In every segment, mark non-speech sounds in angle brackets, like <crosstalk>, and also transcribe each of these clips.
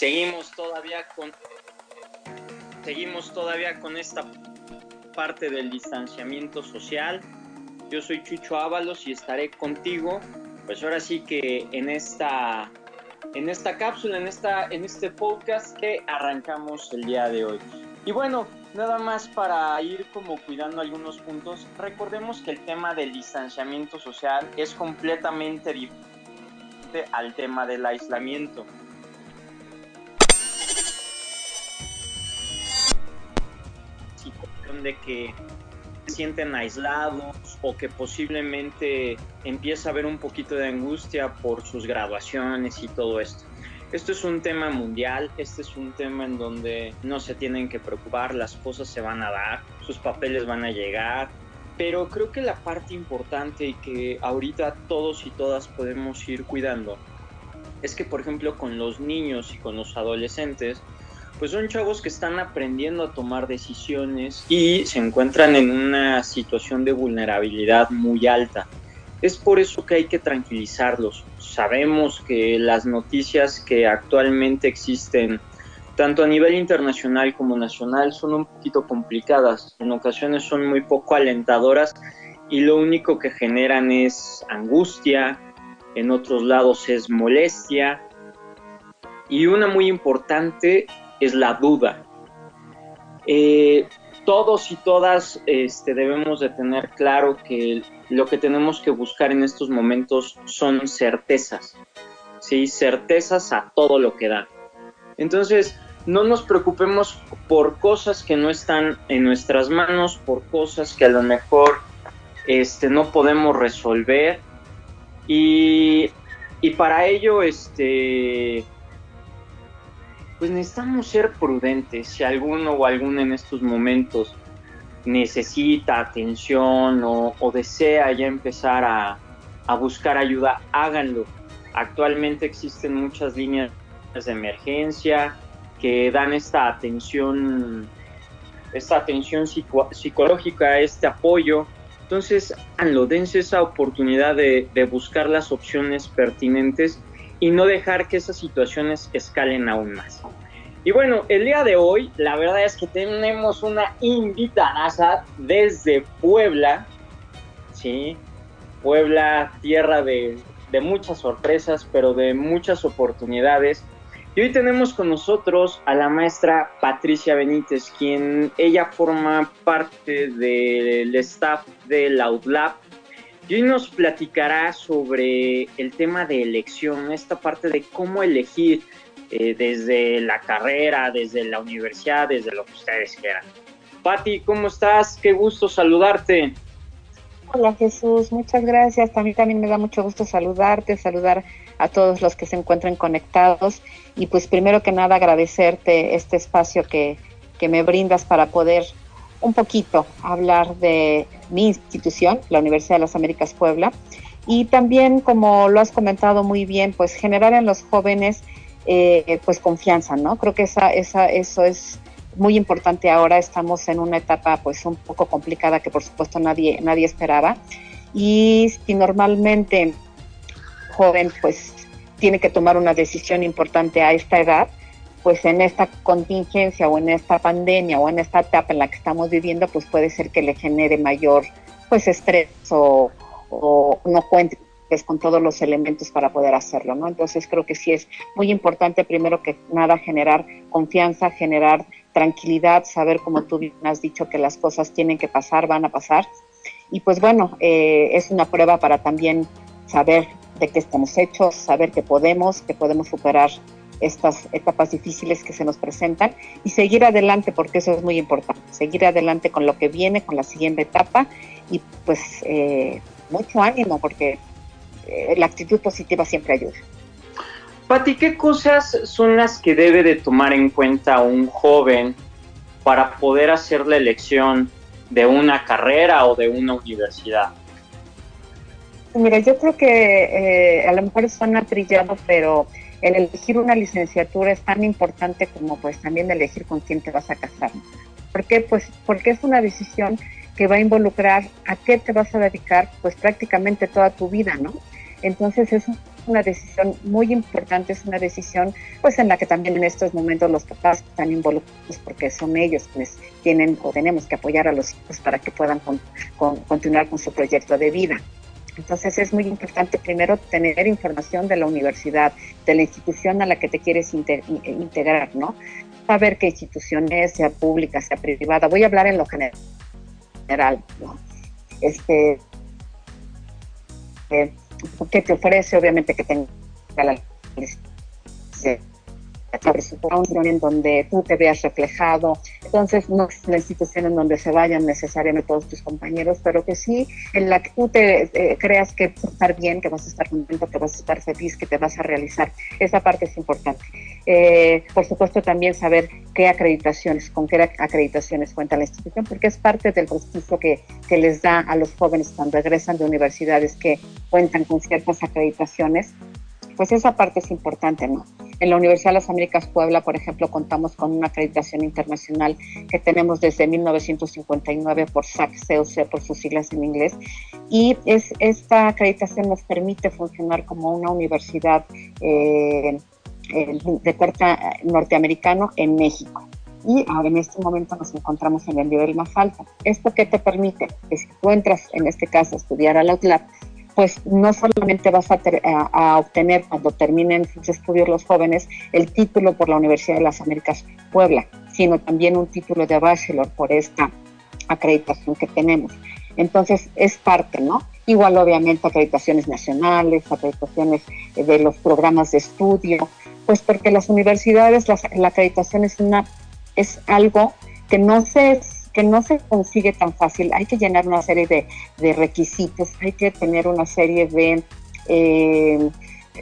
Seguimos todavía con seguimos todavía con esta parte del distanciamiento social. Yo soy Chucho Ábalos y estaré contigo, pues ahora sí que en esta en esta cápsula, en esta en este podcast que arrancamos el día de hoy. Y bueno, nada más para ir como cuidando algunos puntos, recordemos que el tema del distanciamiento social es completamente diferente al tema del aislamiento. De que se sienten aislados o que posiblemente empieza a haber un poquito de angustia por sus graduaciones y todo esto. Esto es un tema mundial, este es un tema en donde no se tienen que preocupar, las cosas se van a dar, sus papeles van a llegar, pero creo que la parte importante y que ahorita todos y todas podemos ir cuidando es que, por ejemplo, con los niños y con los adolescentes, pues son chavos que están aprendiendo a tomar decisiones y se encuentran en una situación de vulnerabilidad muy alta. Es por eso que hay que tranquilizarlos. Sabemos que las noticias que actualmente existen, tanto a nivel internacional como nacional, son un poquito complicadas. En ocasiones son muy poco alentadoras y lo único que generan es angustia, en otros lados es molestia y una muy importante es la duda. Eh, todos y todas este, debemos de tener claro que lo que tenemos que buscar en estos momentos son certezas, ¿sí? certezas a todo lo que da. Entonces, no nos preocupemos por cosas que no están en nuestras manos, por cosas que a lo mejor este, no podemos resolver. Y, y para ello, este, pues necesitamos ser prudentes. Si alguno o alguna en estos momentos necesita atención o, desea ya empezar a, buscar ayuda, háganlo. Actualmente existen muchas líneas de emergencia que dan esta atención, esta atención psico psicológica, este apoyo. Entonces, háganlo, dense esa oportunidad de buscar las opciones pertinentes y no dejar que esas situaciones escalen aún más. Y bueno, el día de hoy, la verdad es que tenemos una invitada desde Puebla, ¿sí? Puebla, tierra de, de, muchas sorpresas, pero de muchas oportunidades. Y hoy tenemos con nosotros a la maestra Patricia Benítez, quien ella forma parte del staff de la UDLAB. Y hoy nos platicará sobre el tema de elección, esta parte de cómo elegir eh, desde la carrera, desde la universidad, desde lo que ustedes quieran. Patti, ¿cómo estás? Qué gusto saludarte. Hola Jesús, muchas gracias. A mí también me da mucho gusto saludarte, saludar a todos los que se encuentren conectados y pues primero que nada agradecerte este espacio que, que me brindas para poder un poquito hablar de mi institución, la Universidad de las Américas Puebla, y también, como lo has comentado muy bien, pues generar en los jóvenes eh, pues confianza, ¿no? Creo que esa, esa, eso es muy importante ahora. Estamos en una etapa pues un poco complicada que por supuesto nadie, nadie esperaba. Y si normalmente joven pues tiene que tomar una decisión importante a esta edad, pues en esta contingencia o en esta pandemia o en esta etapa en la que estamos viviendo, pues puede ser que le genere mayor pues estrés o, o no cuente pues, con todos los elementos para poder hacerlo, ¿no? Entonces creo que sí es muy importante primero que nada generar confianza, generar tranquilidad, saber como tú bien has dicho que las cosas tienen que pasar, van a pasar. Y pues bueno, eh, es una prueba para también saber de qué estamos hechos, saber que podemos, que podemos superar estas etapas difíciles que se nos presentan y seguir adelante, porque eso es muy importante, seguir adelante con lo que viene, con la siguiente etapa y pues eh, mucho ánimo, porque eh, la actitud positiva siempre ayuda. Pati, ¿qué cosas son las que debe de tomar en cuenta un joven para poder hacer la elección de una carrera o de una universidad? Mira, yo creo que eh, a lo mejor suena trillado, pero el elegir una licenciatura es tan importante como pues también elegir con quién te vas a casar. ¿Por qué? Pues porque es una decisión que va a involucrar a qué te vas a dedicar pues prácticamente toda tu vida, ¿no? Entonces es una decisión muy importante, es una decisión pues en la que también en estos momentos los papás están involucrados porque son ellos quienes tienen o tenemos que apoyar a los hijos para que puedan continuar con su proyecto de vida. Entonces es muy importante primero tener información de la universidad, de la institución a la que te quieres integrar, ¿no? Saber qué institución es, sea pública, sea privada. Voy a hablar en lo general, ¿no? Este, eh, que te ofrece, obviamente, que tenga la un en donde tú te veas reflejado. Entonces, no es una institución en donde se vayan necesariamente todos tus compañeros, pero que sí en la que tú te eh, creas que vas a estar bien, que vas a estar contento, que vas a estar feliz, que te vas a realizar. Esa parte es importante. Eh, por supuesto, también saber qué acreditaciones, con qué acreditaciones cuenta la institución, porque es parte del prestigio que, que les da a los jóvenes cuando regresan de universidades que cuentan con ciertas acreditaciones pues esa parte es importante, ¿no? En la Universidad de las Américas Puebla, por ejemplo, contamos con una acreditación internacional que tenemos desde 1959 por SAC, COC, por sus siglas en inglés, y es, esta acreditación nos permite funcionar como una universidad eh, de corte norteamericano en México y ahora en este momento nos encontramos en el nivel más alto. ¿Esto qué te permite? Que si tú entras, en este caso, a estudiar a la UTLAB, pues no solamente vas a, obtener cuando terminen sus estudios los jóvenes el título por la Universidad de las Américas Puebla, sino también un título de bachelor por esta acreditación que tenemos. Entonces es parte, ¿no? Igual obviamente acreditaciones nacionales, acreditaciones de los programas de estudio, pues porque las universidades, la acreditación es, una, es algo que no se que no se consigue tan fácil. Hay que llenar una serie de, requisitos, hay que tener una serie de... Eh,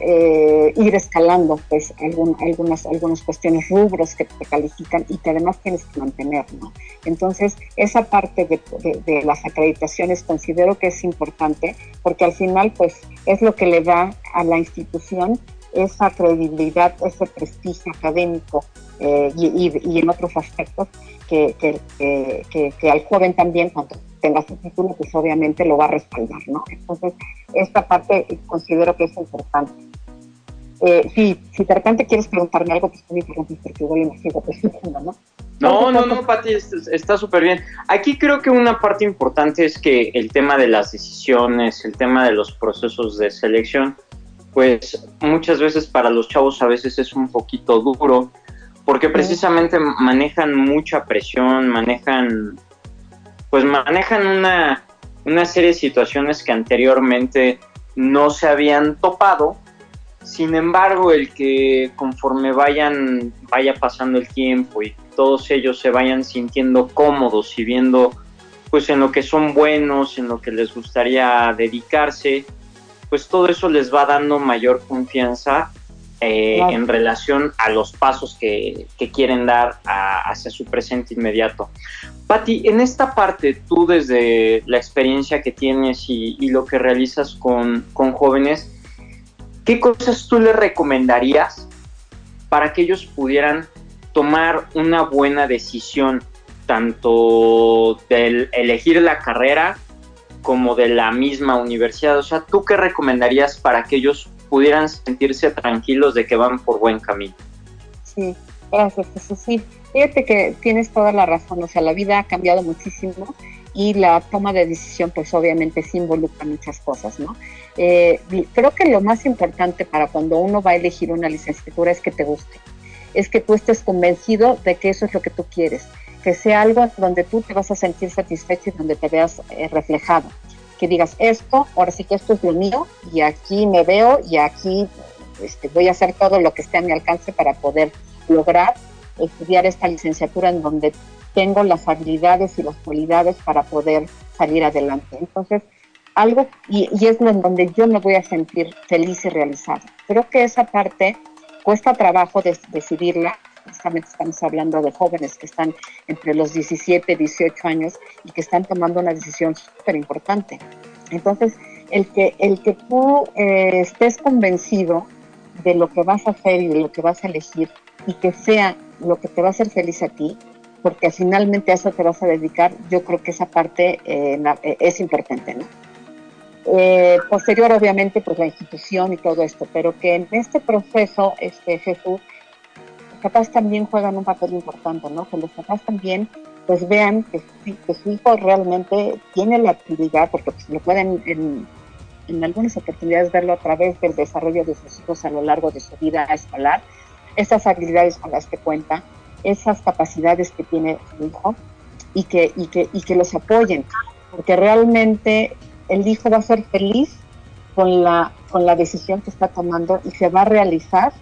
eh, ir escalando pues algunas, algunas cuestiones rubros que te califican y que además tienes que mantener, ¿no? Entonces, esa parte de, las acreditaciones considero que es importante porque al final pues es lo que le da a la institución esa credibilidad, ese prestigio académico eh, y, en otros aspectos que, que, al joven también, cuando tenga su título, pues obviamente lo va a respaldar, ¿no? Entonces, esta parte considero que es importante. Eh, si, si de repente quieres preguntarme algo, pues tú me interrumpes porque igual me sigo preguntando, ¿no? No, no, no, Pati, está súper bien. Aquí creo que una parte importante es que el tema de las decisiones, el tema de los procesos de selección, pues muchas veces para los chavos a veces es un poquito duro, porque precisamente manejan mucha presión, manejan, pues manejan una, una serie de situaciones que anteriormente no se habían topado. Sin embargo, el que conforme vayan, vaya pasando el tiempo y todos ellos se vayan sintiendo cómodos y viendo pues en lo que son buenos, en lo que les gustaría dedicarse, pues todo eso les va dando mayor confianza eh, en relación a los pasos que, quieren dar hacia su presente inmediato. Patti, en esta parte, tú desde la experiencia que tienes y, lo que realizas con, jóvenes, ¿qué cosas tú les recomendarías para que ellos pudieran tomar una buena decisión, tanto de elegir la carrera como de la misma universidad? O sea, ¿tú qué recomendarías para que ellos pudieran sentirse tranquilos de que van por buen camino? Sí, gracias, Jesús. Sí, fíjate que tienes toda la razón. O sea, la vida ha cambiado muchísimo y la toma de decisión, pues obviamente sí involucra muchas cosas, ¿no? Eh, creo que lo más importante para cuando uno va a elegir una licenciatura es que te guste, es que tú estés convencido de que eso es lo que tú quieres que sea algo donde tú te vas a sentir satisfecho y donde te veas eh, reflejado. Que digas esto, ahora sí que esto es lo mío y aquí me veo y aquí este, voy a hacer todo lo que esté a mi alcance para poder lograr estudiar esta licenciatura en donde tengo las habilidades y las cualidades para poder salir adelante. Entonces, algo, y, es en donde yo me voy a sentir feliz y realizada. Creo que esa parte cuesta trabajo de, decidirla, justamente estamos hablando de jóvenes que están entre los 17 y 18 años y que están tomando una decisión súper importante. Entonces, el que, el que tú eh, estés convencido de lo que vas a hacer y de lo que vas a elegir y que sea lo que te va a hacer feliz a ti, porque finalmente a eso te vas a dedicar, yo creo que esa parte eh, eh, es importante, ¿no? posterior, obviamente, pues la institución y todo esto, pero que en este proceso, este Jesús, papás también juegan un papel importante, ¿no? Que los papás también pues vean que, que su hijo realmente tiene la actividad, porque pues lo pueden en, en algunas oportunidades verlo a través del desarrollo de sus hijos a lo largo de su vida escolar, esas habilidades con las que cuenta, esas capacidades que tiene su hijo y que, y que, y que los apoyen, porque realmente el hijo va a ser feliz con la, con la decisión que está tomando y se va a realizar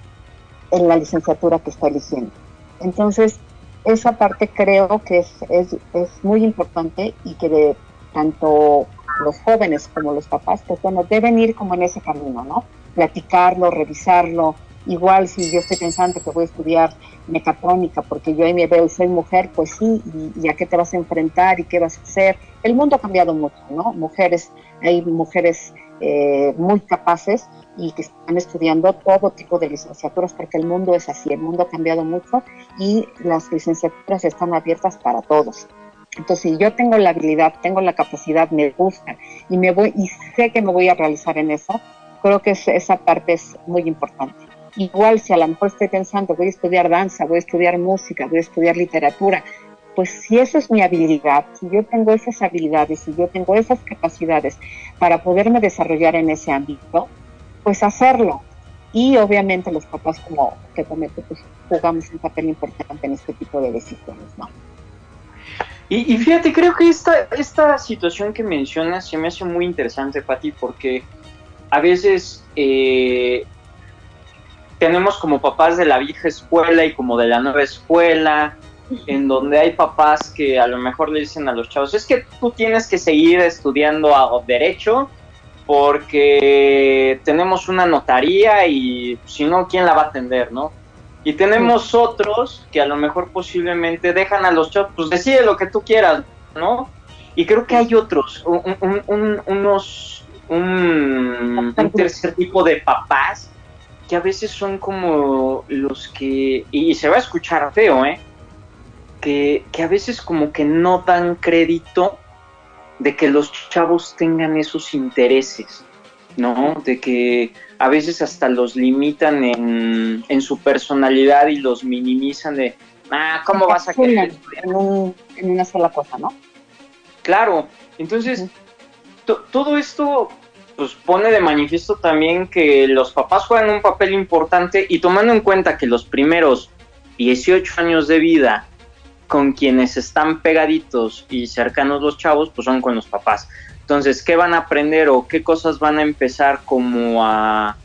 en la licenciatura que está eligiendo. Entonces, esa parte creo que es, es, es muy importante y que tanto los jóvenes como los papás, pues bueno, deben ir como en ese camino, ¿no? Platicarlo, revisarlo. Igual si yo estoy pensando que voy a estudiar mecatrónica porque yo ahí me veo y soy mujer, pues sí, y, a qué te vas a enfrentar y qué vas a hacer. El mundo ha cambiado mucho, ¿no? Mujeres, hay mujeres eh, muy capaces y que están estudiando todo tipo de licenciaturas porque el mundo es así, el mundo ha cambiado mucho y las licenciaturas están abiertas para todos. Entonces, si yo tengo la habilidad, tengo la capacidad, me gusta y me voy y sé que me voy a realizar en eso, creo que esa parte es muy importante. Igual si a lo mejor estoy pensando, voy a estudiar danza, voy a estudiar música, voy a estudiar literatura, pues si eso es mi habilidad, si yo tengo esas habilidades, si yo tengo esas capacidades para poderme desarrollar en ese ámbito, pues hacerlo. Y obviamente los papás, como te comento, pues jugamos un papel importante en este tipo de decisiones, ¿no? Y, fíjate, creo que esta, esta situación que mencionas se me hace muy interesante, Pati, porque a veces eh, tenemos como papás de la vieja escuela y como de la nueva escuela, en donde hay papás que a lo mejor le dicen a los chavos, es que tú tienes que seguir estudiando a derecho porque tenemos una notaría y si no, ¿quién la va a atender, no? Y tenemos otros que a lo mejor posiblemente dejan a los chavos, pues decide lo que tú quieras, ¿no? Y creo que hay otros, un, unos, un, tercer tipo de papás que a veces son como los que, y se va a escuchar feo, ¿eh? Que, que a veces como que no dan crédito de que los chavos tengan esos intereses. ¿no? De que a veces hasta los limitan en, en su personalidad y los minimizan de, ah, ¿cómo vas a querer En, en, una sola cosa, ¿no? Claro, entonces todo esto pues pone de manifiesto también que los papás juegan un papel importante y tomando en cuenta que los primeros 18 años de vida con quienes están pegaditos y cercanos los chavos, pues son con los papás. Entonces, ¿qué van a aprender o qué cosas van a empezar como a,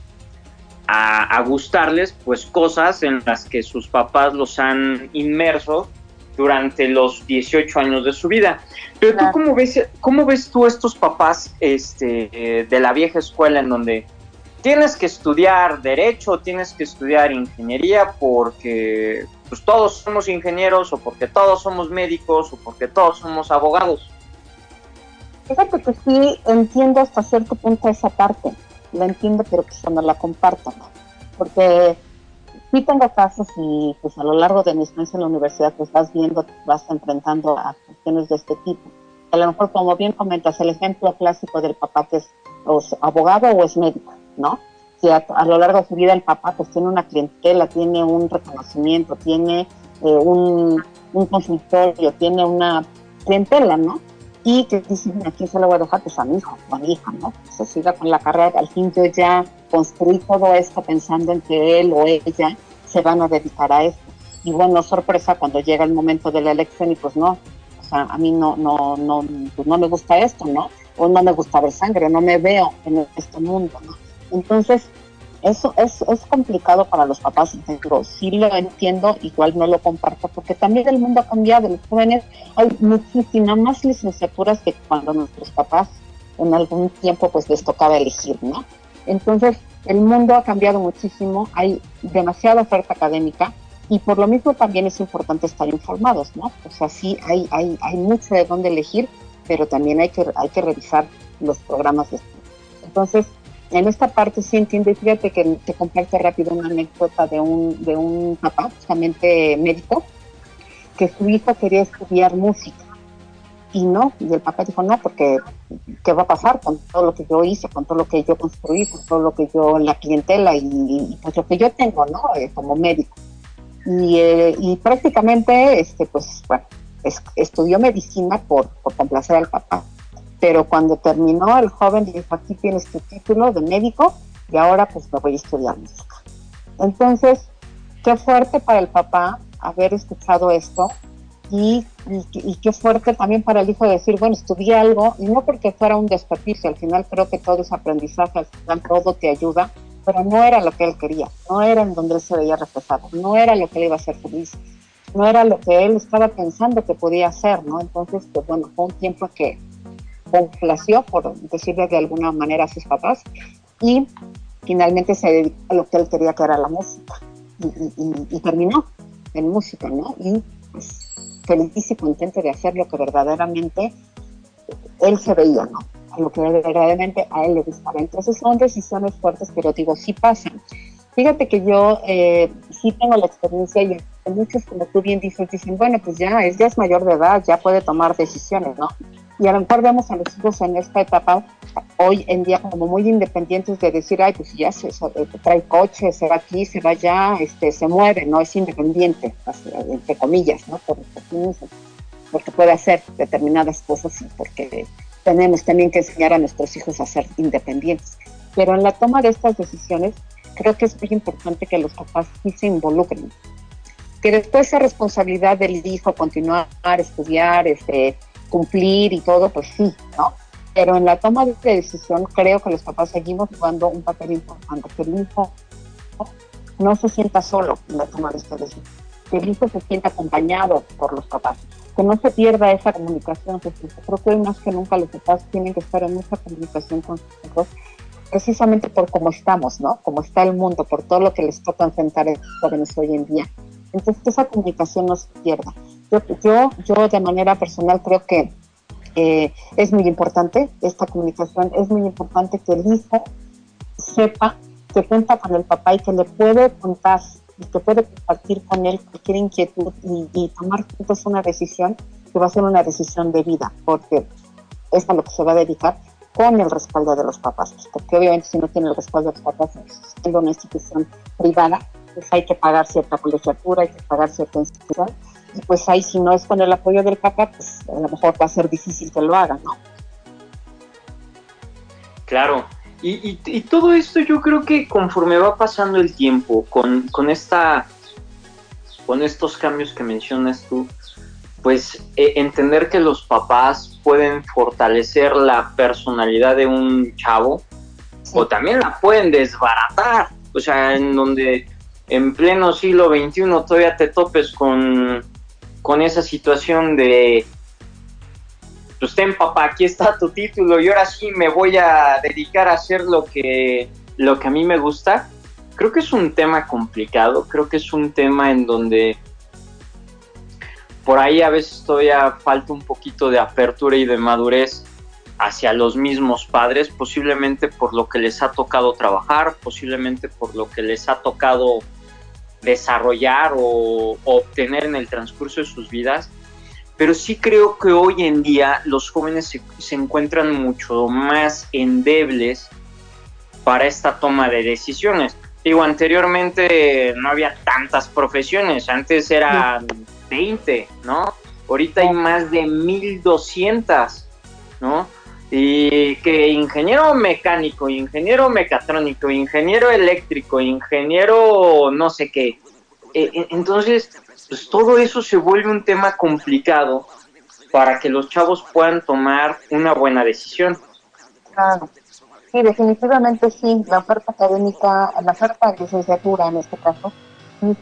a, gustarles? Pues cosas en las que sus papás los han inmerso durante los 18 años de su vida. Pero tú, ¿cómo ves, cómo ves tú estos papás este, de la vieja escuela en donde tienes que estudiar derecho, tienes que estudiar ingeniería porque pues todos somos ingenieros o porque todos somos médicos o porque todos somos abogados? Fíjate que sí entiendo hasta cierto punto esa parte, la entiendo, pero que no la comparto, porque sí tengo casos y pues a lo largo de mi experiencia en la universidad pues vas viendo, vas enfrentando a cuestiones de este tipo. A lo mejor, como bien comentas, el ejemplo clásico del papá que es abogado o es médico, ¿no? Si a, lo largo de su vida el papá pues tiene una clientela, tiene un reconocimiento, tiene eh, un, consultorio, tiene una clientela, ¿no? y que dicen, aquí se lo voy a dejar pues a mi hijo a mi hija, ¿no? Se siga con la carrera, al fin yo ya construí todo esto pensando en que él o ella se van a dedicar a esto. Y bueno, sorpresa cuando llega el momento de la elección y pues no, o sea, a mí no, no, no, pues no me gusta esto, ¿no? O no me gusta ver sangre, no me veo en este mundo, ¿no? Entonces, Eso es, es complicado para los papás, sí lo entiendo, igual no lo comparto, porque también el mundo ha cambiado, los jóvenes, hay muchísimas más licenciaturas que cuando nuestros papás en algún tiempo pues les tocaba elegir, ¿no? Entonces, el mundo ha cambiado muchísimo, hay demasiada oferta académica y por lo mismo también es importante estar informados, ¿no? O sea, sí hay, hay, hay mucho de dónde elegir, pero también hay que, hay que revisar los programas de estudio. Entonces, en esta parte sí entiendo, y fíjate que te comparto rápido una anécdota de un, de un papá, justamente médico, que su hijo quería estudiar música. Y no, y el papá dijo, no, porque ¿qué va a pasar con todo lo que yo hice, con todo lo que yo construí, con todo lo que yo, la clientela y, pues lo que yo tengo, ¿no? Eh, como médico. Y, eh, y, prácticamente, este, pues, bueno, estudió medicina por, por complacer al papá pero cuando terminó el joven dijo, aquí tienes tu título de médico y ahora pues me voy a estudiar música. Entonces, qué fuerte para el papá haber escuchado esto y, y, qué fuerte también para el hijo decir, bueno, estudié algo y no porque fuera un desperdicio, al final creo que todo es aprendizaje, al final todo te ayuda, pero no era lo que él quería, no era en donde él se veía reflejado, no era lo que le iba a hacer feliz, no era lo que él estaba pensando que podía hacer, ¿no? Entonces, pues bueno, fue un tiempo que, complació, por decirle de alguna manera, a sus papás y finalmente se dedicó a lo que él quería que era la música y, terminó en música, ¿no? Y pues feliz y contento de hacer lo que verdaderamente él se veía, ¿no? Lo que verdaderamente a él le gustaba. Entonces son decisiones fuertes, pero digo, sí pasan. Fíjate que yo eh, sí tengo la experiencia y muchos, como tú bien dices, dicen, bueno, pues ya es, ya es mayor de edad, ya puede tomar decisiones, ¿no? Y a lo mejor vemos a los hijos en esta etapa hoy en día como muy independientes de decir, ay, pues ya se, trae coche, se va aquí, se va allá, este, se mueve, no es independiente, entre comillas, ¿no? Por, porque puede hacer determinadas cosas y porque tenemos también que enseñar a nuestros hijos a ser independientes. Pero en la toma de estas decisiones, creo que es muy importante que los papás sí se involucren. Que después esa responsabilidad del hijo continuar, estudiar, este, cumplir y todo, pues sí, ¿no? Pero en la toma de decisión creo que los papás seguimos jugando un papel importante, que el hijo no se sienta solo en la toma de esta decisión, que el hijo se sienta acompañado por los papás, que no se pierda esa comunicación. Creo que hoy más que nunca los papás tienen que estar en esa comunicación con sus hijos, precisamente por cómo estamos, ¿no? Cómo está el mundo, por todo lo que les toca enfrentar a los jóvenes hoy en día. Entonces, que esa comunicación no se pierda. Yo, yo, de manera personal creo que eh, es muy importante esta comunicación, es muy importante que el hijo sepa que cuenta con el papá y que le puede contar y que puede compartir con él cualquier inquietud y, tomar juntos una decisión que va a ser una decisión de vida, porque es a lo que se va a dedicar con el respaldo de los papás, porque obviamente si no tiene el respaldo de los papás, en una institución privada, pues hay que pagar cierta colegiatura, hay que pagar cierta institución, y pues ahí si no es con el apoyo del papá, pues a lo mejor va a ser difícil que lo haga, ¿no? Claro, y, y, todo esto yo creo que conforme va pasando el tiempo, con, con, esta, con estos cambios que mencionas tú, pues eh, entender que los papás pueden fortalecer la personalidad de un chavo o también la pueden desbaratar, o sea, en donde en pleno siglo XXI todavía te topes con con esa situación de, pues papá, aquí está tu título y ahora sí me voy a dedicar a hacer lo que, lo que a mí me gusta, creo que es un tema complicado, creo que es un tema en donde por ahí a veces todavía falta un poquito de apertura y de madurez hacia los mismos padres, posiblemente por lo que les ha tocado trabajar, posiblemente por lo que les ha tocado desarrollar o, obtener en el transcurso de sus vidas, pero sí creo que hoy en día los jóvenes se, encuentran mucho más endebles para esta toma de decisiones. Digo, anteriormente no había tantas profesiones, antes eran 20, ¿no? Ahorita hay más de 1200, ¿no? Y que ingeniero mecánico, ingeniero mecatrónico, ingeniero eléctrico, ingeniero no sé qué. E, e, entonces, pues todo eso se vuelve un tema complicado para que los chavos puedan tomar una buena decisión. Claro. Sí, definitivamente sí. La oferta académica, la oferta de licenciatura en este caso,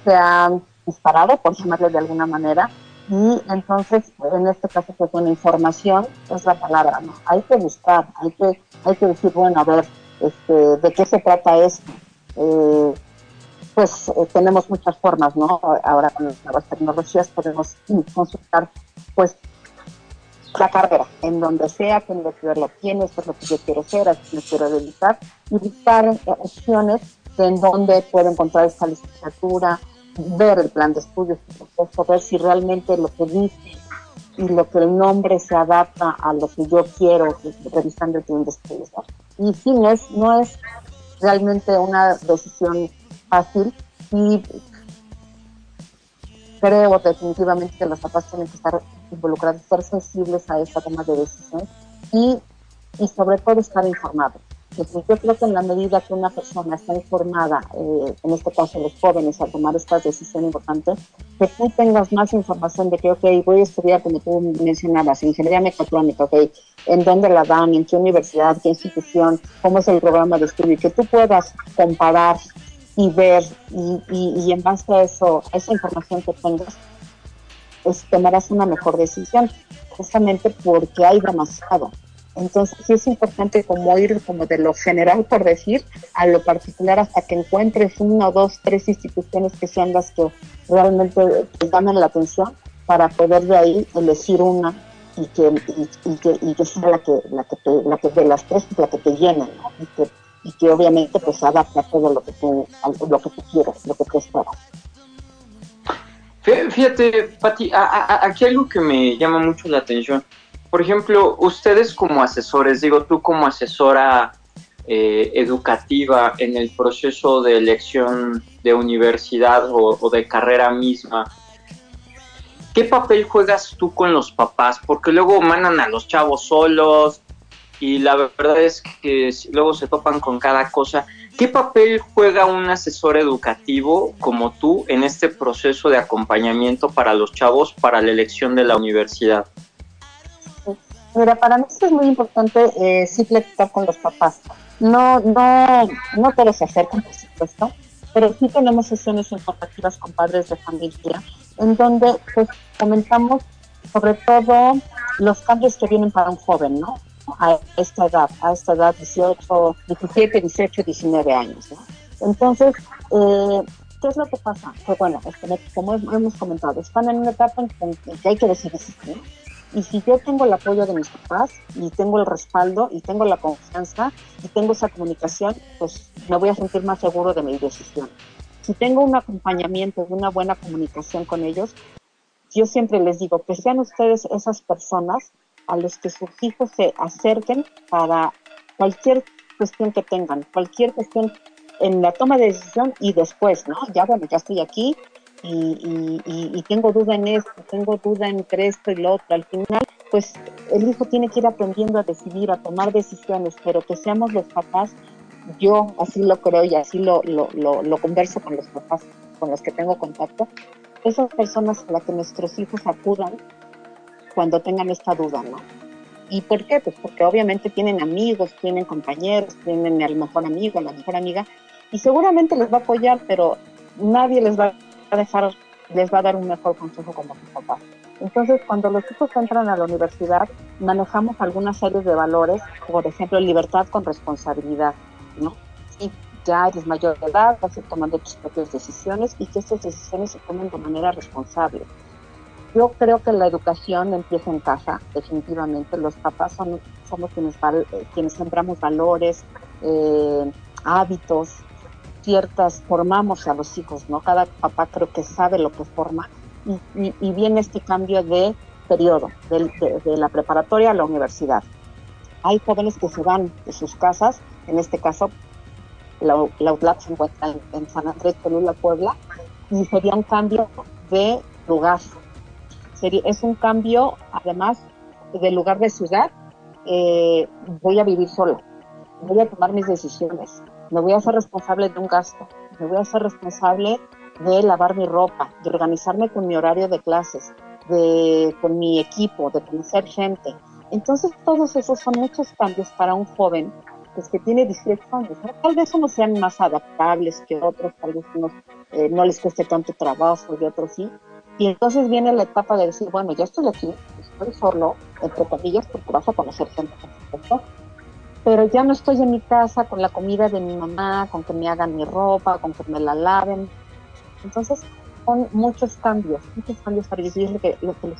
se ha disparado, por llamarle de alguna manera. Y entonces, en este caso, pues una información es la palabra, ¿no? Hay que buscar, hay que, hay que decir, bueno, a ver, este, ¿de qué se trata esto? Eh, pues eh, tenemos muchas formas, ¿no? Ahora con las nuevas tecnologías podemos consultar, pues, la carrera, en donde sea que universidad lo tiene, es lo que yo quiero ser, a me quiero dedicar, y buscar eh, opciones de en donde puedo encontrar esta licenciatura, ver el plan de estudios, ver si realmente lo que dice y lo que el nombre se adapta a lo que yo quiero, revisando el plan de estudios. Y sí, no es, no es realmente una decisión fácil y creo definitivamente que los papás tienen que estar involucrados, ser sensibles a esta toma de decisión y, y sobre todo estar informados. Entonces, yo creo que en la medida que una persona está informada, eh, en este caso los jóvenes, a tomar esta decisión importante, que tú tengas más información de que, ok, voy a estudiar, como tú mencionabas, ingeniería mecatrónica, ok, en dónde la dan, en qué universidad, qué institución, cómo es el programa de estudio, que tú puedas comparar y ver, y, y, en base a eso, a esa información que tengas, pues tomarás una mejor decisión, justamente porque hay demasiado. Entonces sí es importante como ir como de lo general por decir a lo particular hasta que encuentres una, dos, tres instituciones que sean las que realmente te llamen la atención para poder de ahí elegir una y que, y, que, y que sea la que, la que, te, la que de las tres la que te llene ¿no? y, que, y que obviamente pues adapta todo lo que tú, lo que tú quieres, lo que tú esperas. Fíjate, Pati, aquí hay algo que me llama mucho la atención por ejemplo, ustedes como asesores, digo tú como asesora eh, educativa en el proceso de elección de universidad o, de carrera misma, ¿qué papel juegas tú con los papás? Porque luego mandan a los chavos solos y la verdad es que luego se topan con cada cosa. ¿Qué papel juega un asesor educativo como tú en este proceso de acompañamiento para los chavos para la elección de la universidad? Mira, para mí es muy importante eh, sí platicar con los papás. No, no, no todos se acercan, por supuesto, pero sí tenemos sesiones informativas con padres de familia, en donde pues comentamos sobre todo los cambios que vienen para un joven, ¿no? A esta edad, a esta edad, 18, 17, 18, 19 años, ¿no? Entonces, eh, ¿qué es lo que pasa? Pues bueno, como hemos comentado, están en una etapa en que hay que decidir, ¿no? Y si yo tengo el apoyo de mis papás y tengo el respaldo y tengo la confianza y tengo esa comunicación, pues me voy a sentir más seguro de mi decisión. Si tengo un acompañamiento una buena comunicación con ellos, yo siempre les digo que sean ustedes esas personas a los que sus hijos se acerquen para cualquier cuestión que tengan, cualquier cuestión en la toma de decisión y después, ¿no? Ya bueno, ya estoy aquí, y, tengo duda en esto, tengo duda entre esto y lo otro. Al final, pues el hijo tiene que ir aprendiendo a decidir, a tomar decisiones, pero que seamos los papás, yo así lo creo y así lo, lo, lo, converso con los papás con los que tengo contacto, esas personas a las que nuestros hijos acudan cuando tengan esta duda, ¿no? ¿Y por qué? Pues porque obviamente tienen amigos, tienen compañeros, tienen al mejor amigo, a la mejor amiga, y seguramente les va a apoyar, pero nadie les va a a dejar, les va a dar un mejor consejo como sus papás. Entonces, cuando los hijos entran a la universidad, manejamos algunas series de valores, por ejemplo, libertad con responsabilidad, ¿no? Y ya eres mayor de edad, vas a ir tomando tus propias decisiones y que estas decisiones se tomen de manera responsable. Yo creo que la educación empieza en casa, definitivamente. Los papás son, somos quienes, eh, quienes sembramos valores, eh, hábitos, ciertas, formamos a los hijos, ¿no? Cada papá creo que sabe lo que forma y, viene este cambio de periodo, de, la preparatoria a la universidad. Hay jóvenes que se van de sus casas, en este caso la, la se encuentra en, San Andrés, Colula, Puebla, y sería un cambio de lugar. Sería, es un cambio, además, de lugar de ciudad, eh, voy a vivir solo, voy a tomar mis decisiones, me voy a hacer responsable de un gasto, me voy a hacer responsable de lavar mi ropa, de organizarme con mi horario de clases, de con mi equipo, de conocer gente. Entonces todos esos son muchos cambios para un joven pues que tiene 18 años, Tal vez unos sean más adaptables que otros, tal vez unos eh, no les cueste tanto trabajo y otros sí. Y entonces viene la etapa de decir, bueno, yo estoy aquí, estoy solo, entre comillas, porque vas a conocer gente, supuesto, pero ya no estoy en mi casa con la comida de mi mamá, con que me hagan mi ropa, con que me la laven. Entonces, son muchos cambios, muchos cambios para vivir lo que, lo que les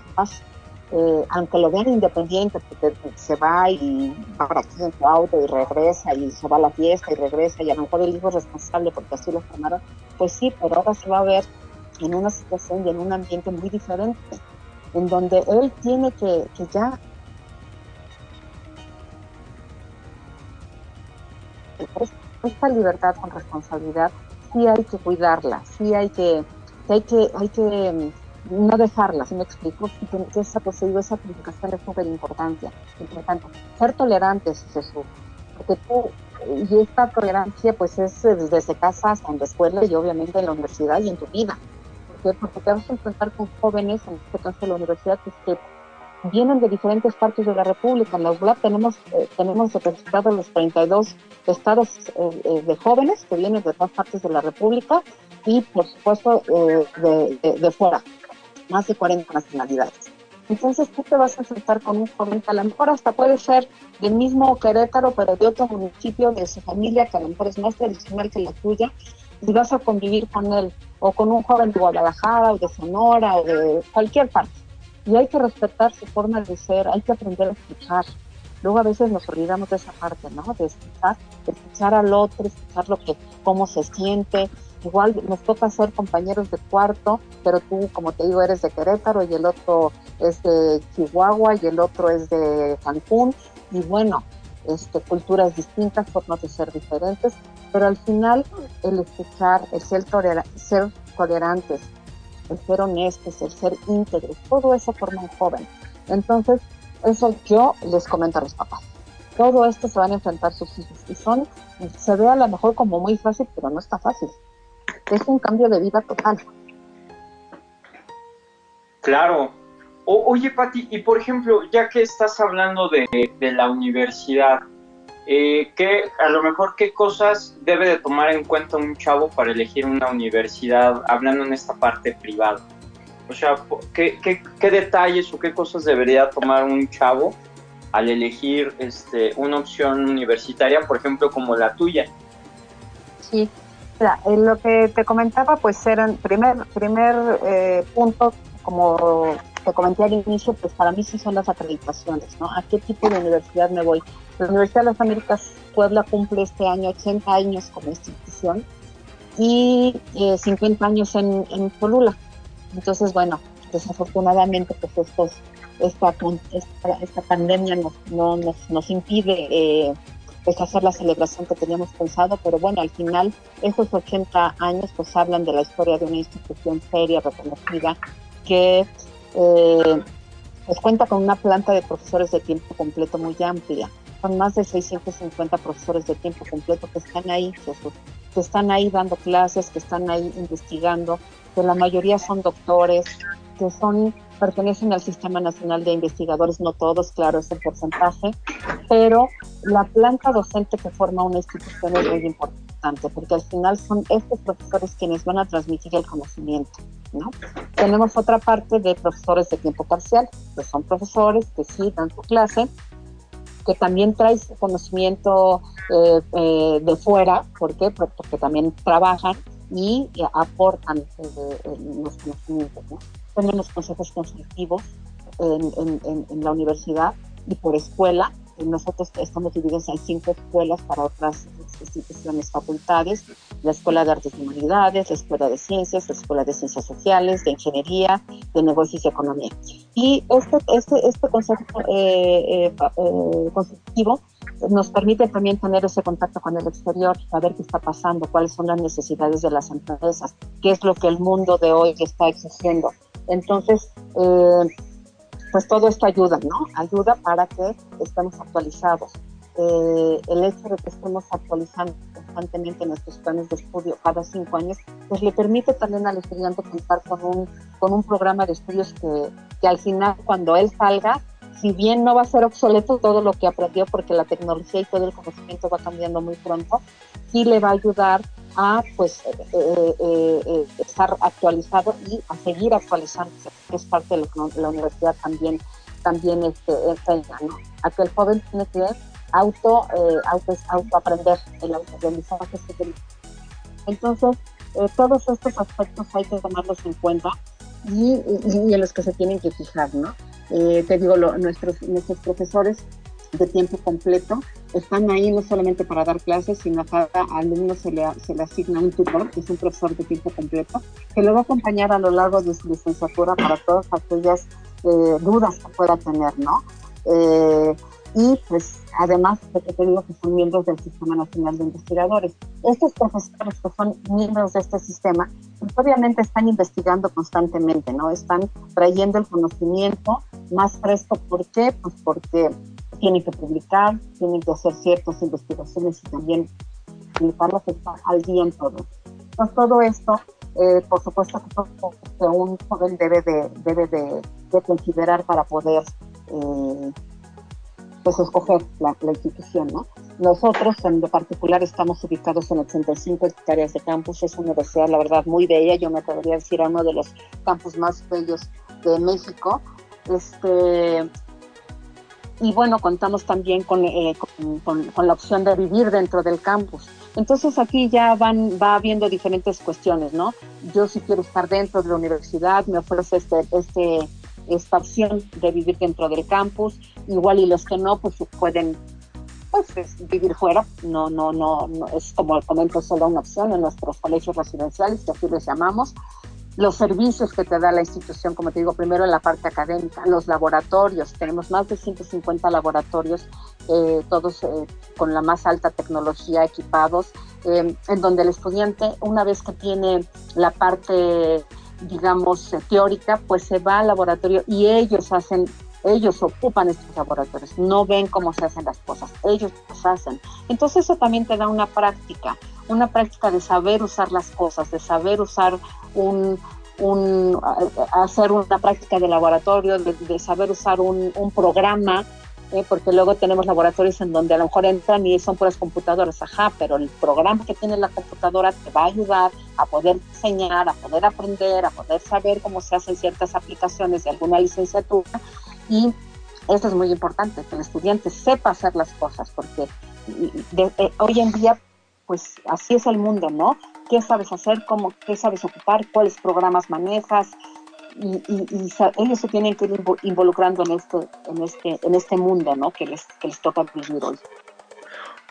eh, aunque lo vean independiente, porque se va y va para aquí en su auto y regresa y se va a la fiesta y regresa y a lo mejor el hijo es responsable porque así lo formaron, pues sí, pero ahora se va a ver en una situación y en un ambiente muy diferente, en donde él tiene que, que ya esta libertad con responsabilidad sí hay que cuidarla, sí hay que, hay que, hay que no dejarla, si me explico, que esa, pues, esa comunicación es súper importante, importante. Ser tolerantes, Jesús, porque tú, y esta tolerancia pues es desde casa hasta en la escuela y obviamente en la universidad y en tu vida. ¿Por Porque te vas a enfrentar con jóvenes, en este caso la universidad, que vienen de diferentes partes de la República. En la UBLAP tenemos, eh, tenemos registrados los 32 estados eh, eh, de jóvenes que vienen de todas partes de la República y, por supuesto, de, de, fuera más de 40 nacionalidades. Entonces tú te vas a enfrentar con un joven que a lo mejor hasta puede ser del mismo Querétaro, pero de otro municipio, de su familia, que a lo mejor es más tradicional que la tuya, y vas a convivir con él, o con un joven de Guadalajara, o de Sonora, o de cualquier parte. Y hay que respetar su forma de ser, hay que aprender a escuchar. Luego a veces nos olvidamos de esa parte, ¿no? De escuchar, de escuchar al otro, escuchar lo que, cómo se siente, igual nos toca ser compañeros de cuarto, pero tú, como te digo, eres de Querétaro y el otro es de Chihuahua y el otro es de Cancún. Y bueno, este, culturas distintas, formas de ser diferentes, pero al final el escuchar, el ser, ser tolerantes, el ser honestos, el ser íntegros, todo eso forma un joven. Entonces, eso yo les comento a los papás. Todo esto se van a enfrentar sus hijos y son, se ve a lo mejor como muy fácil, pero no está fácil es un cambio de vida total. Claro. oye, Pati, y por ejemplo, ya que estás hablando de, la universidad, eh, ¿qué, a lo mejor qué cosas debe de tomar en cuenta un chavo para elegir una universidad, hablando en esta parte privada? O sea, ¿qué, qué, detalles o qué cosas debería tomar un chavo al elegir este, una opción universitaria, por ejemplo, como la tuya? Sí, lo que te comentaba, pues eran primer, primer eh, punto, como te comenté al inicio, pues para mí sí son las acreditaciones, ¿no? ¿A qué tipo de universidad me voy? La Universidad de las Américas Puebla cumple este año 80 años como institución y 50 eh, años en, en Polula. Entonces, bueno, desafortunadamente, pues esta, esta, esta pandemia nos, no, nos, nos impide eh, pues hacer la celebración que teníamos pensado, pero bueno, al final esos 80 años pues hablan de la historia de una institución seria, reconocida, que eh, pues cuenta con una planta de profesores de tiempo completo muy amplia. Son más de 650 profesores de tiempo completo que están ahí, que están ahí dando clases, que están ahí investigando, que la mayoría son doctores, que son pertenecen al Sistema Nacional de Investigadores, no todos, claro, es el porcentaje, pero la planta docente que forma una institución es muy importante, porque al final son estos profesores quienes van a transmitir el conocimiento. ¿no? Tenemos otra parte de profesores de tiempo parcial, que son profesores que sí dan su clase, que también traen conocimiento eh, eh, de fuera, ¿por qué? Porque también trabajan y aportan eh, los conocimientos. ¿no? Tenemos consejos consultivos en, la universidad y por escuela. Nosotros estamos divididos en cinco escuelas para otras instituciones, facultades, la Escuela de Artes y Humanidades, la Escuela de Ciencias, la Escuela de Ciencias Sociales, de Ingeniería, de Negocios y Economía. Y este, este, este consejo eh, eh, eh, consultivo nos permite también tener ese contacto con el exterior, saber qué está pasando, cuáles son las necesidades de las empresas, qué es lo que el mundo de hoy está exigiendo entonces, eh, pues todo esto ayuda, ¿no? Ayuda para que estemos actualizados. Eh, el hecho de que estemos actualizando constantemente nuestros planes de estudio cada cinco años, pues le permite también al estudiante contar con un, con un programa de estudios que, que al final, cuando él salga, si bien no va a ser obsoleto todo lo que aprendió porque la tecnología y todo el conocimiento va cambiando muy pronto, sí le va a ayudar a pues eh, eh, eh, estar actualizado y a seguir actualizándose, que es parte de lo que la universidad también también este, enseña, ¿no? A que el joven tiene que auto, auto, auto aprender, el autoaprendizaje. Entonces, todos estos aspectos hay que tomarlos en cuenta y, y, en los que se tienen que fijar, ¿no? te digo, nuestros, nuestros profesores de tiempo completo están ahí no solamente para dar clases, sino a cada alumno se le, se le asigna un tutor, que es un profesor de tiempo completo, que lo va a acompañar a lo largo de su licenciatura para todas aquellas eh, dudas que pueda tener, ¿no? Eh, y pues además de que te que son miembros del Sistema Nacional de Investigadores. Estos profesores que son miembros de este sistema, pues obviamente están investigando constantemente, ¿no? Están trayendo el conocimiento más fresco. ¿Por qué? Pues porque tienen que publicar, tienen que hacer ciertas investigaciones y también publicarlas, al día en todo. Entonces, todo esto, eh, por supuesto que un joven debe de, debe de, considerar para poder eh, pues escoger la, institución, ¿no? Nosotros en particular estamos ubicados en 85 hectáreas de campus, es una universidad la verdad muy bella, yo me atrevería a decir a uno de los campus más bellos de México. Este, y bueno, contamos también eh, con, con, la opción de vivir dentro del campus. Entonces aquí ya van, va habiendo diferentes cuestiones, ¿no? Yo si quiero estar dentro de la universidad, me ofrece este, este, esta opción de vivir dentro del campus, igual y los que no, pues pueden pues, vivir fuera, no, no, no, no, es como comento solo una opción en nuestros colegios residenciales, que así les llamamos, los servicios que te da la institución, como te digo, primero en la parte académica, los laboratorios, tenemos más de 150 laboratorios, eh, todos eh, con la más alta tecnología equipados, eh, en donde el estudiante, una vez que tiene la parte, digamos, teórica, pues se va al laboratorio y ellos hacen ellos ocupan estos laboratorios, no ven cómo se hacen las cosas, ellos los hacen. Entonces eso también te da una práctica, una práctica de saber usar las cosas, de saber usar un, un hacer una práctica de laboratorio, de, saber usar un, programa, eh, porque luego tenemos laboratorios en donde a lo mejor entran y son puras computadoras, ajá, pero el programa que tiene la computadora te va a ayudar a poder diseñar, a poder aprender, a poder saber cómo se hacen ciertas aplicaciones de alguna licenciatura y esto es muy importante, que el estudiante sepa hacer las cosas, porque eh, hoy en día, pues así es el mundo, ¿no? ¿Qué sabes hacer? Cómo, ¿Qué sabes ocupar? ¿Cuáles programas manejas? Y, ellos se tienen que ir involucrando en este, en este, en este mundo, ¿no? Que les, que les toca vivir hoy.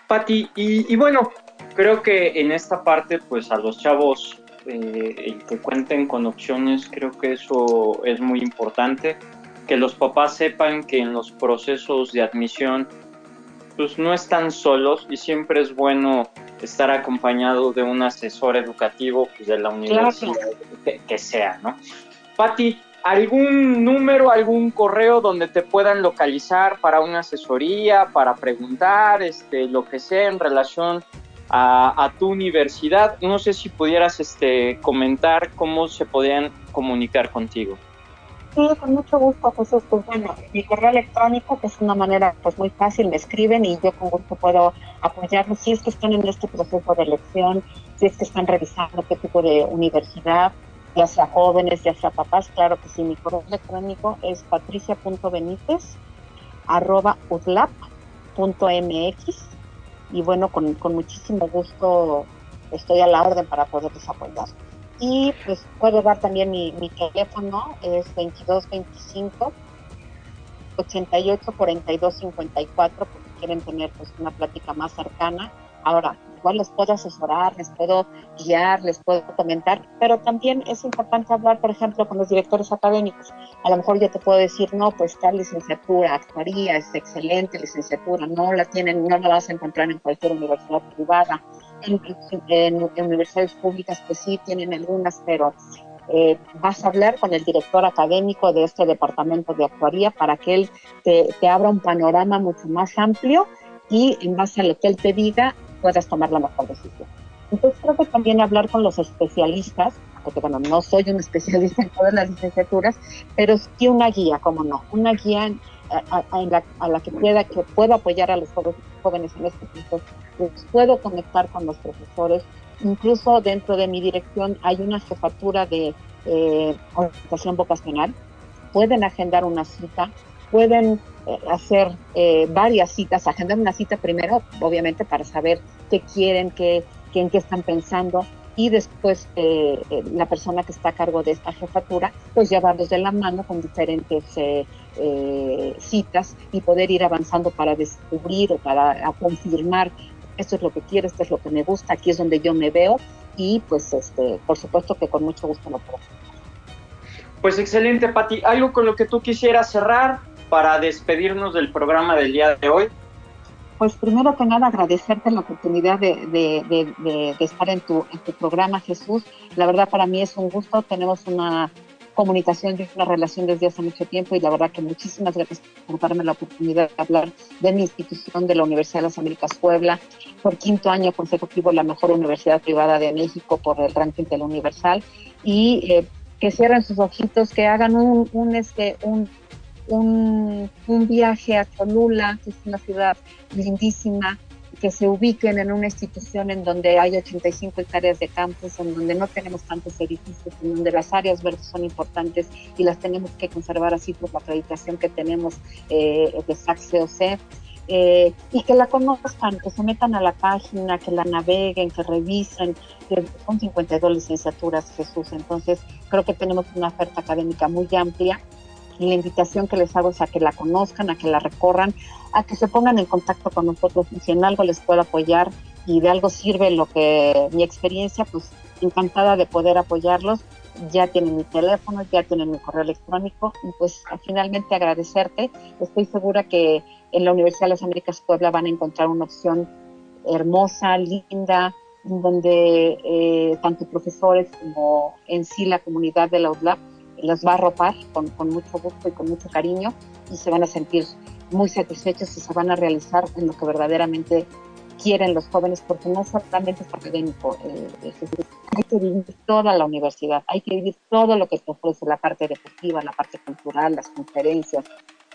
Pati, y, bueno, creo que en esta parte, pues a los chavos, eh, el que cuenten con opciones, creo que eso es muy importante que los papás sepan que en los procesos de admisión pues no están solos y siempre es bueno estar acompañado de un asesor educativo pues, de la universidad que, sea, ¿no? Patti, ¿algún número, algún correo donde te puedan localizar para una asesoría, para preguntar, este, lo que sea en relación a, a, tu universidad? No sé si pudieras este, comentar cómo se podían comunicar contigo. Sí, con mucho gusto, Jesús. Pues bueno, mi correo electrónico, que es una manera pues muy fácil, me escriben y yo con gusto puedo apoyarlos si es que están en este proceso de elección, si es que están revisando qué tipo de universidad, ya sea jóvenes, ya sea papás, claro que sí. Mi correo electrónico es patricia.benítez arroba mx y bueno, con, con muchísimo gusto estoy a la orden para poderles apoyar. Y pues puedo dar también mi, teléfono, es 2225 88 42 54, porque quieren tener pues una plática más cercana. Ahora, igual les puedo asesorar, les puedo guiar, les puedo comentar, pero también es importante hablar, por ejemplo, con los directores académicos. A lo mejor yo te puedo decir, no, pues tal licenciatura, actuaría, es excelente licenciatura, no la tienen, no la vas a encontrar en cualquier universidad privada en, universidades públicas pues sí tienen algunas, pero eh, vas a hablar con el director académico de este departamento de actuaría para que él te, te, abra un panorama mucho más amplio y en base a lo que él te diga puedas tomar la mejor decisión. Entonces creo que también hablar con los especialistas porque bueno, no soy un <laughs> especialista en todas las licenciaturas, pero sí una guía, como no, una guía a, la, que pueda que pueda apoyar a los jóvenes en este proceso, pues puedo conectar con los profesores, incluso dentro de mi dirección hay una jefatura de eh, orientación vocacional, pueden agendar una cita, pueden eh, hacer eh, varias citas, agendar una cita primero, obviamente, para saber qué quieren, qué, en qué están pensando, y después eh, la persona que está a cargo de esta jefatura, pues llevarlos de la mano con diferentes citas y poder ir avanzando para descubrir o para confirmar esto es lo que quiero, esto es lo que me gusta, aquí es donde yo me veo y pues este, por supuesto que con mucho gusto lo puedo. Pues excelente, Pati. ¿Algo con lo que tú quisieras cerrar? para despedirnos del programa del día de hoy? Pues primero que nada agradecerte la oportunidad de, estar en tu, programa, Jesús. La verdad para mí es un gusto. Tenemos una comunicación y una relación desde hace mucho tiempo y la verdad que muchísimas gracias por darme la oportunidad de hablar de mi institución de la Universidad de las Américas Puebla, por quinto año consecutivo la mejor universidad privada de México por el ranking de la Universal y eh, que cierren sus ojitos, que hagan un, un, este, un un, viaje a Cholula, que es una ciudad lindísima, que se ubiquen en una institución en donde hay 85 hectáreas de campus, en donde no tenemos tantos edificios, en donde las áreas verdes son importantes y las tenemos que conservar así por la acreditación que tenemos eh, de SAC-COC. Eh, y que la conozcan, que se metan a la página, que la naveguen, que revisen, que son 52 licenciaturas, Jesús. Entonces, creo que tenemos una oferta académica muy amplia y la invitación que les hago es a que la conozcan, a que la recorran, a que se pongan en contacto con nosotros y si en algo les puedo apoyar y de algo sirve lo que mi experiencia, pues encantada de poder apoyarlos. Ya tienen mi teléfono, ya tienen mi correo electrónico y pues finalmente agradecerte. Estoy segura que en la Universidad de las Américas Puebla van a encontrar una opción hermosa, linda, donde eh, tanto profesores como en sí la comunidad de la UDLAP las va a arropar con, mucho gusto y con mucho cariño y se van a sentir muy satisfechos y se van a realizar en lo que verdaderamente quieren los jóvenes, porque no solamente es académico, eh, hay que vivir toda la universidad, hay que vivir todo lo que te ofrece, la parte deportiva, la parte cultural, las conferencias,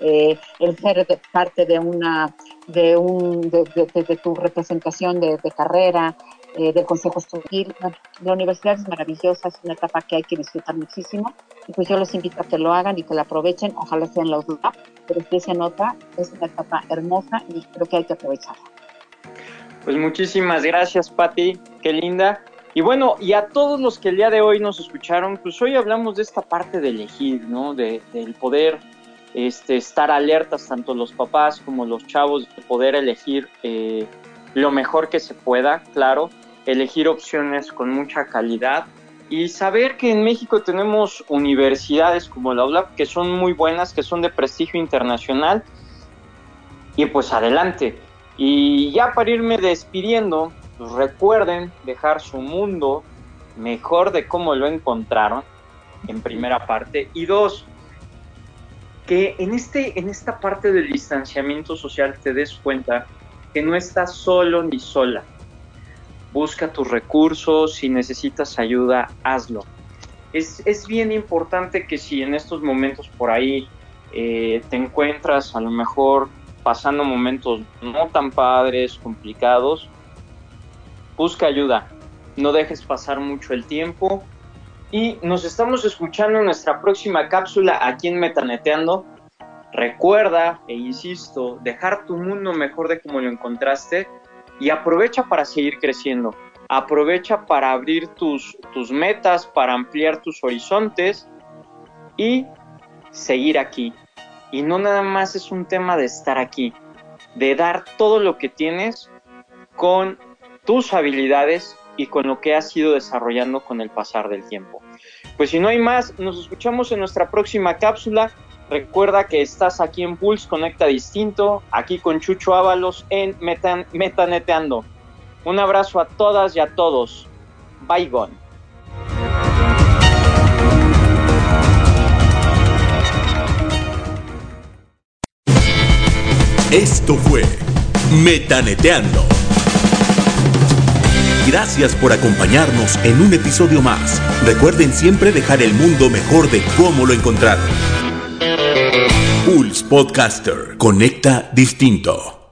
eh, el ser parte de una de un de, tu representación de, carrera, eh, del Consejo Estudiantil. La universidad es maravillosa, es una etapa que hay que disfrutar muchísimo y pues yo los invito a que lo hagan y que la aprovechen, ojalá sean los dos, pero si se nota, es una etapa hermosa y creo que hay que aprovecharla. Pues muchísimas gracias, Patti, qué linda. Y bueno, y a todos los que el día de hoy nos escucharon, pues hoy hablamos de esta parte de elegir, ¿no? De, poder este, estar alertas, tanto los papás como los chavos, de poder elegir eh, lo mejor que se pueda, claro, elegir opciones con mucha calidad y saber que en México tenemos universidades como la ULAP que son muy buenas, que son de prestigio internacional. Y pues adelante. Y ya para irme despidiendo, pues recuerden dejar su mundo mejor de cómo lo encontraron en primera parte. Y dos que en este en esta parte del distanciamiento social te des cuenta que no estás solo ni sola busca tus recursos, si necesitas ayuda, hazlo. Es, bien importante que si en estos momentos por ahí eh, te encuentras a lo mejor pasando momentos no tan padres, complicados, busca ayuda, no dejes pasar mucho el tiempo y nos estamos escuchando en nuestra próxima cápsula aquí en Metaneteando. Recuerda, e insisto, dejar tu mundo mejor de como lo encontraste y aprovecha para seguir creciendo. Aprovecha para abrir tus, tus metas, para ampliar tus horizontes y seguir aquí. Y no nada más es un tema de estar aquí, de dar todo lo que tienes con tus habilidades y con lo que has ido desarrollando con el pasar del tiempo. Pues si no hay más, nos escuchamos en nuestra próxima cápsula. Recuerda que estás aquí en Pulse Conecta Distinto, aquí con Chucho Ábalos en Metaneteando. Un abrazo a todas y a todos. Bye gone. Esto fue Metaneteando Gracias por acompañarnos en un episodio más. Recuerden siempre dejar el mundo mejor de cómo lo encontraron. Pulse Podcaster. Conecta distinto.